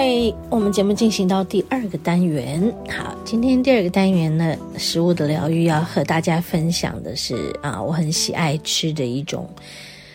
嗨，我们节目进行到第二个单元。好，今天第二个单元呢，食物的疗愈要和大家分享的是啊，我很喜爱吃的一种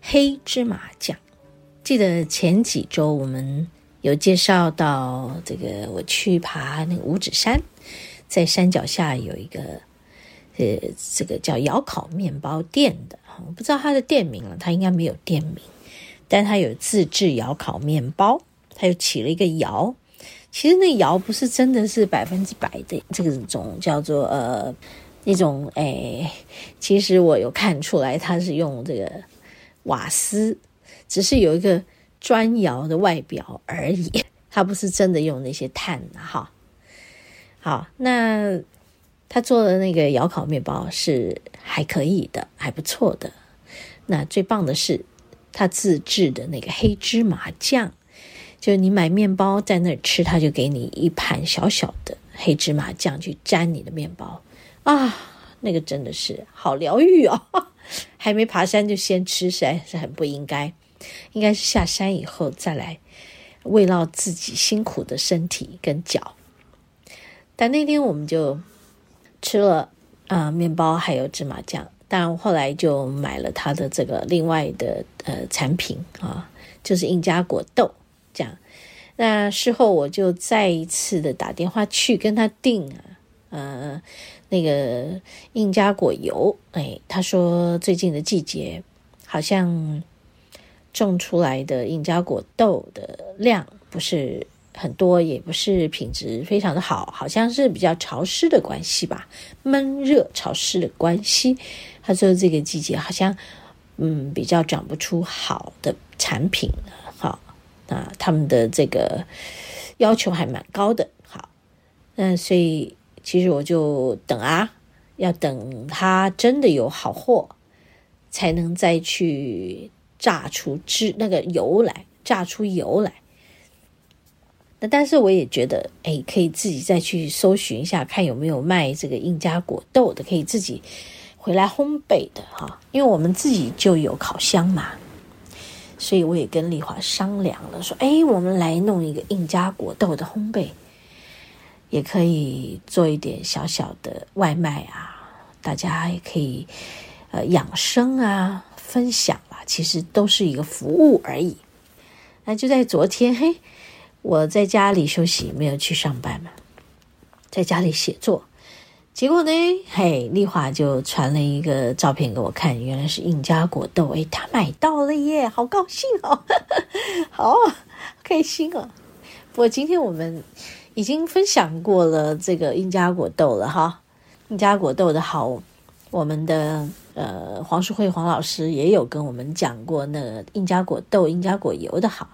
黑芝麻酱。记得前几周我们有介绍到这个，我去爬那个五指山，在山脚下有一个呃，这个叫窑烤面包店的，我不知道它的店名了，它应该没有店名，但它有自制窑烤面包，它又起了一个窑。其实那窑不是真的是百分之百的这种叫做呃那种哎，其实我有看出来它是用这个瓦斯。只是有一个砖窑的外表而已，他不是真的用那些炭哈。好，那他做的那个窑烤面包是还可以的，还不错的。那最棒的是他自制的那个黑芝麻酱，就你买面包在那儿吃，他就给你一盘小小的黑芝麻酱去沾你的面包啊，那个真的是好疗愈哦。还没爬山就先吃，实在是很不应该。应该是下山以后再来慰劳自己辛苦的身体跟脚，但那天我们就吃了啊、面包还有芝麻酱，但后来就买了他的这个另外的呃产品啊，就是印加果豆这样。那事后我就再一次的打电话去跟他订啊，呃那个印加果油，哎，他说最近的季节好像。种出来的印加果豆的量不是很多，也不是品质非常的好，好像是比较潮湿的关系吧，闷热潮湿的关系。他说这个季节好像嗯比较长不出好的产品了，啊，他们的这个要求还蛮高的，好，那所以其实我就等啊，要等他真的有好货，才能再去。榨出汁那个油来，榨出油来。那但是我也觉得，哎，可以自己再去搜寻一下，看有没有卖这个印加果豆的，可以自己回来烘焙的哈。因为我们自己就有烤箱嘛，所以我也跟丽华商量了，说，哎，我们来弄一个印加果豆的烘焙，也可以做一点小小的外卖啊，大家也可以呃养生啊，分享啊。其实都是一个服务而已。那就在昨天，嘿，我在家里休息，没有去上班嘛，在家里写作。结果呢，嘿，丽华就传了一个照片给我看，原来是印加果豆，哎，他买到了耶，好高兴哦，好开心哦。不过今天我们已经分享过了这个印加果豆了哈，印加果豆的好，我们的。呃，黄淑慧黄老师也有跟我们讲过那个印加果豆、印加果油的好。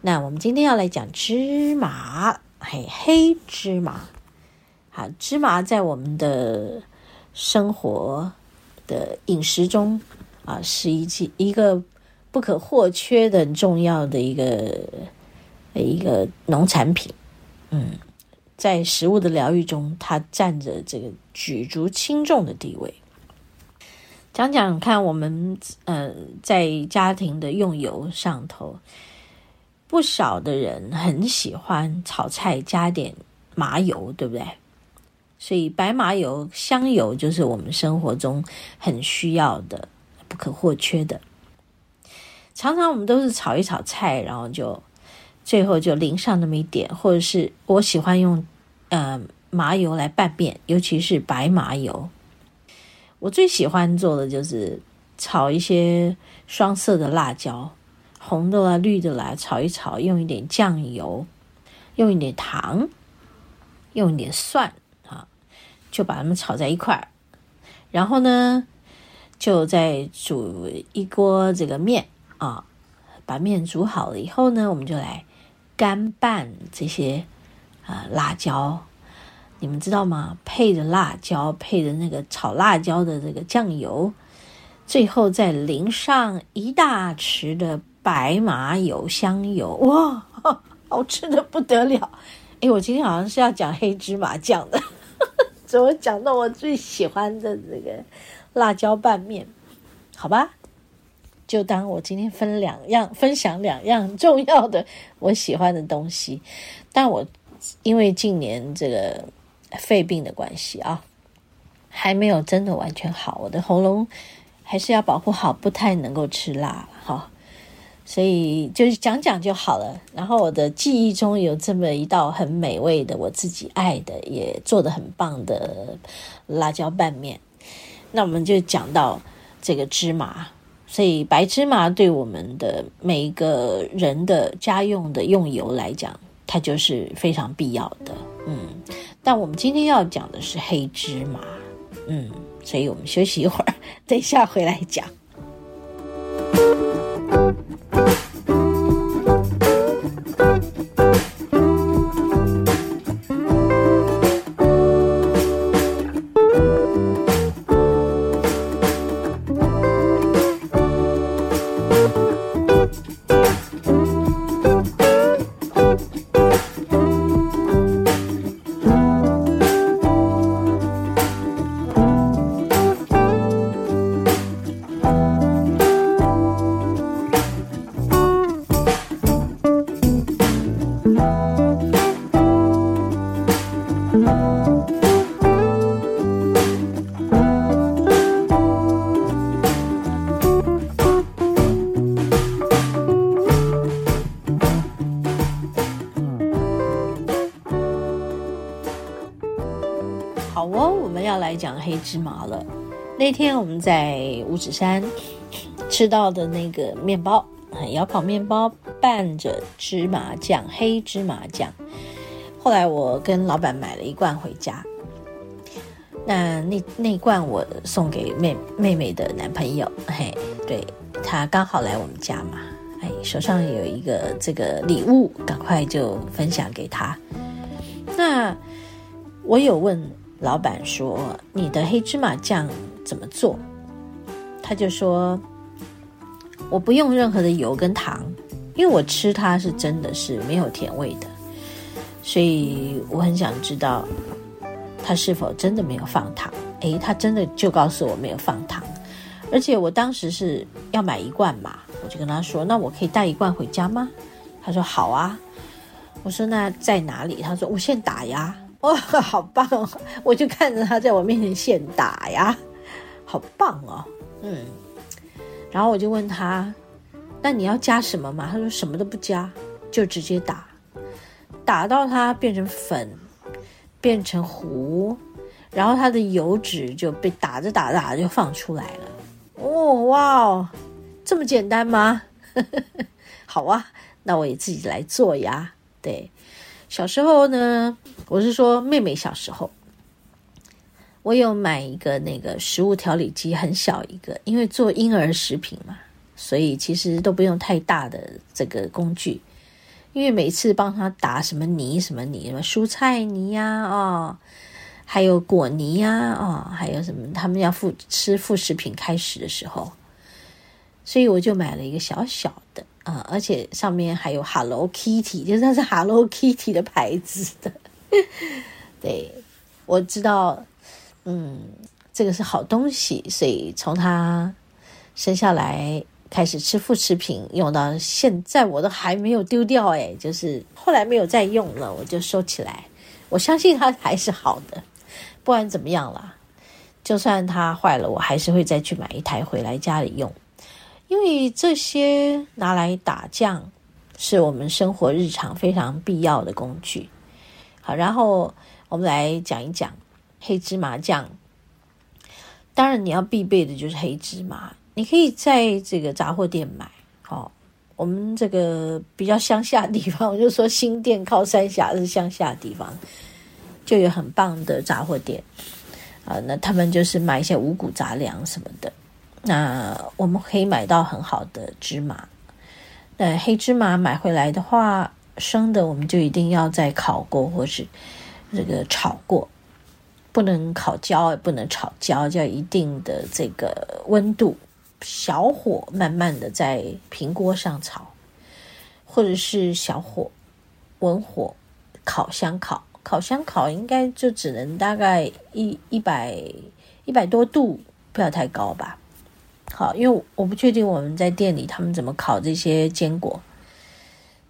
那我们今天要来讲芝麻，嘿，黑芝麻。啊，芝麻在我们的生活的饮食中啊，是一剂一个不可或缺的、重要的一个一个农产品。嗯，在食物的疗愈中，它占着这个举足轻重的地位。讲讲看，我们呃在家庭的用油上头，不少的人很喜欢炒菜加点麻油，对不对？所以白麻油、香油就是我们生活中很需要的、不可或缺的。常常我们都是炒一炒菜，然后就最后就淋上那么一点，或者是我喜欢用呃麻油来拌面，尤其是白麻油。我最喜欢做的就是炒一些双色的辣椒，红的啦、绿的啦，炒一炒，用一点酱油，用一点糖，用一点蒜，就把它们炒在一块儿。然后呢，就再煮一锅这个面啊，把面煮好了以后呢，我们就来干拌这些啊辣椒。你们知道吗？配着辣椒，配着那个炒辣椒的这个酱油，最后再淋上一大匙的白麻油、香油，哇，好吃的不得了！哎，我今天好像是要讲黑芝麻酱的，怎么讲到我最喜欢的这个辣椒拌面？好吧，就当我今天分两样分享两样重要的我喜欢的东西，但我因为近年这个。肺病的关系啊，还没有真的完全好，我的喉咙还是要保护好，不太能够吃辣哈，所以就是讲讲就好了。然后我的记忆中有这么一道很美味的，我自己爱的，也做得很棒的辣椒拌面。那我们就讲到这个芝麻，所以白芝麻对我们的每一个人的家用的用油来讲，它就是非常必要的，嗯。但我们今天要讲的是黑芝麻，嗯，所以我们休息一会儿，等一下回来讲。芝麻了。那天我们在五指山吃到的那个面包，窑烤面包拌着芝麻酱，黑芝麻酱。后来我跟老板买了一罐回家。那那那罐我送给妹妹妹的男朋友，嘿，对，他刚好来我们家嘛，哎，手上有一个这个礼物，赶快就分享给他。那我有问。老板说：“你的黑芝麻酱怎么做？”他就说：“我不用任何的油跟糖，因为我吃它是真的是没有甜味的，所以我很想知道他是否真的没有放糖。”诶，他真的就告诉我没有放糖，而且我当时是要买一罐嘛，我就跟他说：“那我可以带一罐回家吗？”他说：“好啊。”我说：“那在哪里？”他说：“无限打呀。”哇、哦，好棒哦！我就看着他在我面前现打呀，好棒哦。嗯，然后我就问他：“那你要加什么嘛？”他说：“什么都不加，就直接打，打到它变成粉，变成糊，然后它的油脂就被打着打着打着就放出来了。”哦，哇哦，这么简单吗？好啊，那我也自己来做呀。对。小时候呢，我是说妹妹小时候，我有买一个那个食物调理机，很小一个，因为做婴儿食品嘛，所以其实都不用太大的这个工具。因为每次帮他打什么泥、什么泥、什么蔬菜泥呀，哦，还有果泥呀，哦，还有什么他们要副吃副食品开始的时候，所以我就买了一个小小的。啊、而且上面还有 Hello Kitty，就是它是 Hello Kitty 的牌子的。对，我知道，嗯，这个是好东西，所以从它生下来开始吃副食品，用到现在我都还没有丢掉，诶，就是后来没有再用了，我就收起来。我相信它还是好的，不管怎么样啦，就算它坏了，我还是会再去买一台回来家里用。因为这些拿来打酱，是我们生活日常非常必要的工具。好，然后我们来讲一讲黑芝麻酱。当然，你要必备的就是黑芝麻。你可以在这个杂货店买。哦，我们这个比较乡下地方，我就说新店靠三峡是乡下地方，就有很棒的杂货店。啊，那他们就是买一些五谷杂粮什么的。那我们可以买到很好的芝麻。那黑芝麻买回来的话，生的我们就一定要再烤过，或是这个炒过，不能烤焦，也不能炒焦，要一定的这个温度，小火慢慢的在平锅上炒，或者是小火文火烤箱烤，烤箱烤应该就只能大概一一百一百多度，不要太高吧。好，因为我不确定我们在店里他们怎么烤这些坚果，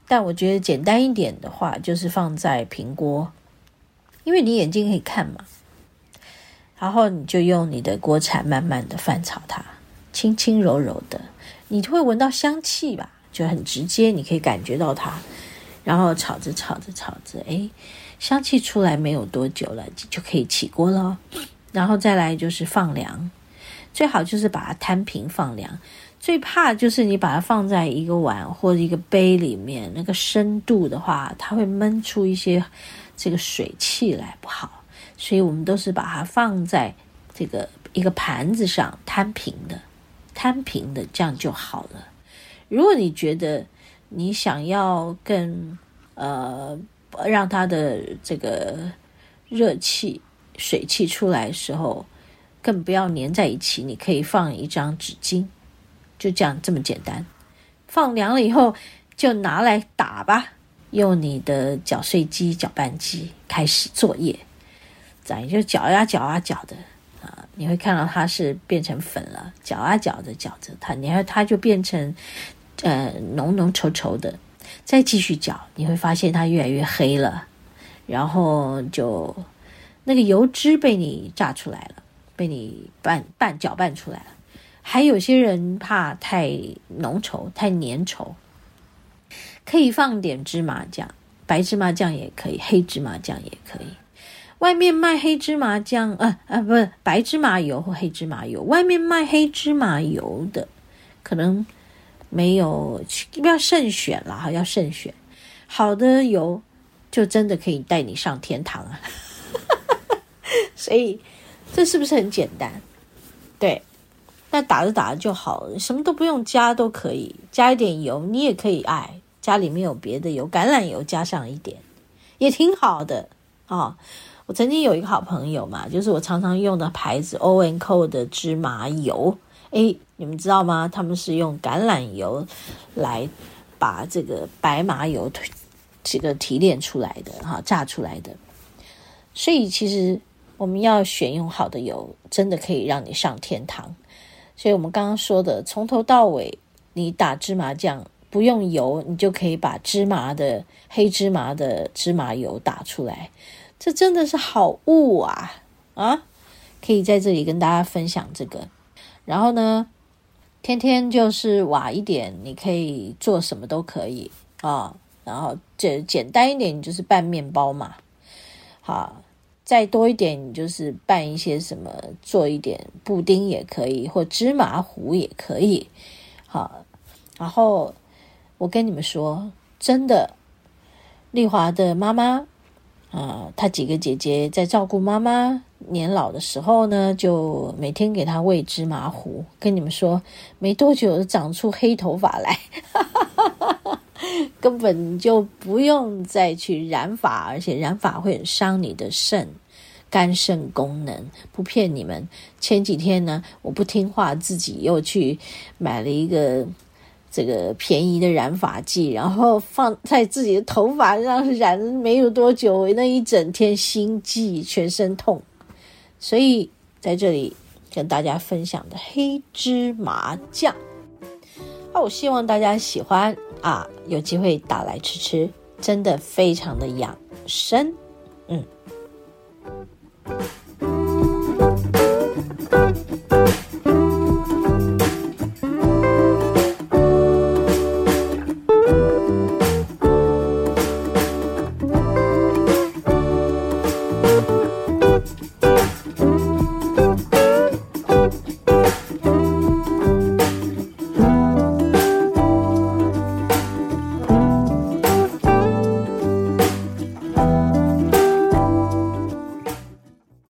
但我觉得简单一点的话，就是放在平锅，因为你眼睛可以看嘛，然后你就用你的锅铲慢慢的翻炒它，轻轻柔柔的，你会闻到香气吧，就很直接，你可以感觉到它，然后炒着炒着炒着，哎，香气出来没有多久了，就可以起锅了，然后再来就是放凉。最好就是把它摊平放凉，最怕就是你把它放在一个碗或者一个杯里面，那个深度的话，它会闷出一些这个水汽来，不好。所以我们都是把它放在这个一个盘子上摊平的，摊平的这样就好了。如果你觉得你想要更呃让它的这个热气水汽出来的时候，更不要粘在一起，你可以放一张纸巾，就这样这么简单。放凉了以后，就拿来打吧，用你的搅碎机、搅拌机开始作业。这样就搅呀搅啊搅的啊，你会看到它是变成粉了。搅啊搅着搅着它，你看它就变成呃浓浓稠稠的。再继续搅，你会发现它越来越黑了，然后就那个油脂被你榨出来了。被你拌拌搅拌出来了，还有些人怕太浓稠、太粘稠，可以放点芝麻酱，白芝麻酱也可以，黑芝麻酱也可以。外面卖黑芝麻酱，呃呃，不是白芝麻油或黑芝麻油，外面卖黑芝麻油的，可能没有，要慎选了哈，要慎选，好的油就真的可以带你上天堂啊，所以。这是不是很简单？对，那打着打着就好了，什么都不用加都可以，加一点油，你也可以爱，家里面有别的油，橄榄油加上一点，也挺好的啊、我曾经有一个好朋友嘛，就是我常常用的牌子 O N Co 的芝麻油，诶，你们知道吗？他们是用橄榄油来把这个白麻油这个提炼出来的哈，榨出来的，所以其实。我们要选用好的油，真的可以让你上天堂。所以，我们刚刚说的，从头到尾，你打芝麻酱不用油，你就可以把芝麻的黑芝麻的芝麻油打出来，这真的是好物啊！啊，可以在这里跟大家分享这个。然后呢，天天就是挖一点，你可以做什么都可以啊。然后这简单一点，你就是拌面包嘛，好。再多一点，你就是拌一些什么，做一点布丁也可以，或芝麻糊也可以。好，然后我跟你们说，真的，丽华的妈妈啊，她几个姐姐在照顾妈妈年老的时候呢，就每天给她喂芝麻糊。跟你们说，没多久长出黑头发来。哈哈哈哈 根本就不用再去染发，而且染发会很伤你的肾、肝肾功能。不骗你们，前几天呢，我不听话，自己又去买了一个这个便宜的染发剂，然后放在自己的头发上染没有多久，那一整天心悸、全身痛。所以在这里跟大家分享的黑芝麻酱，那我希望大家喜欢。啊，有机会打来吃吃，真的非常的养生，嗯。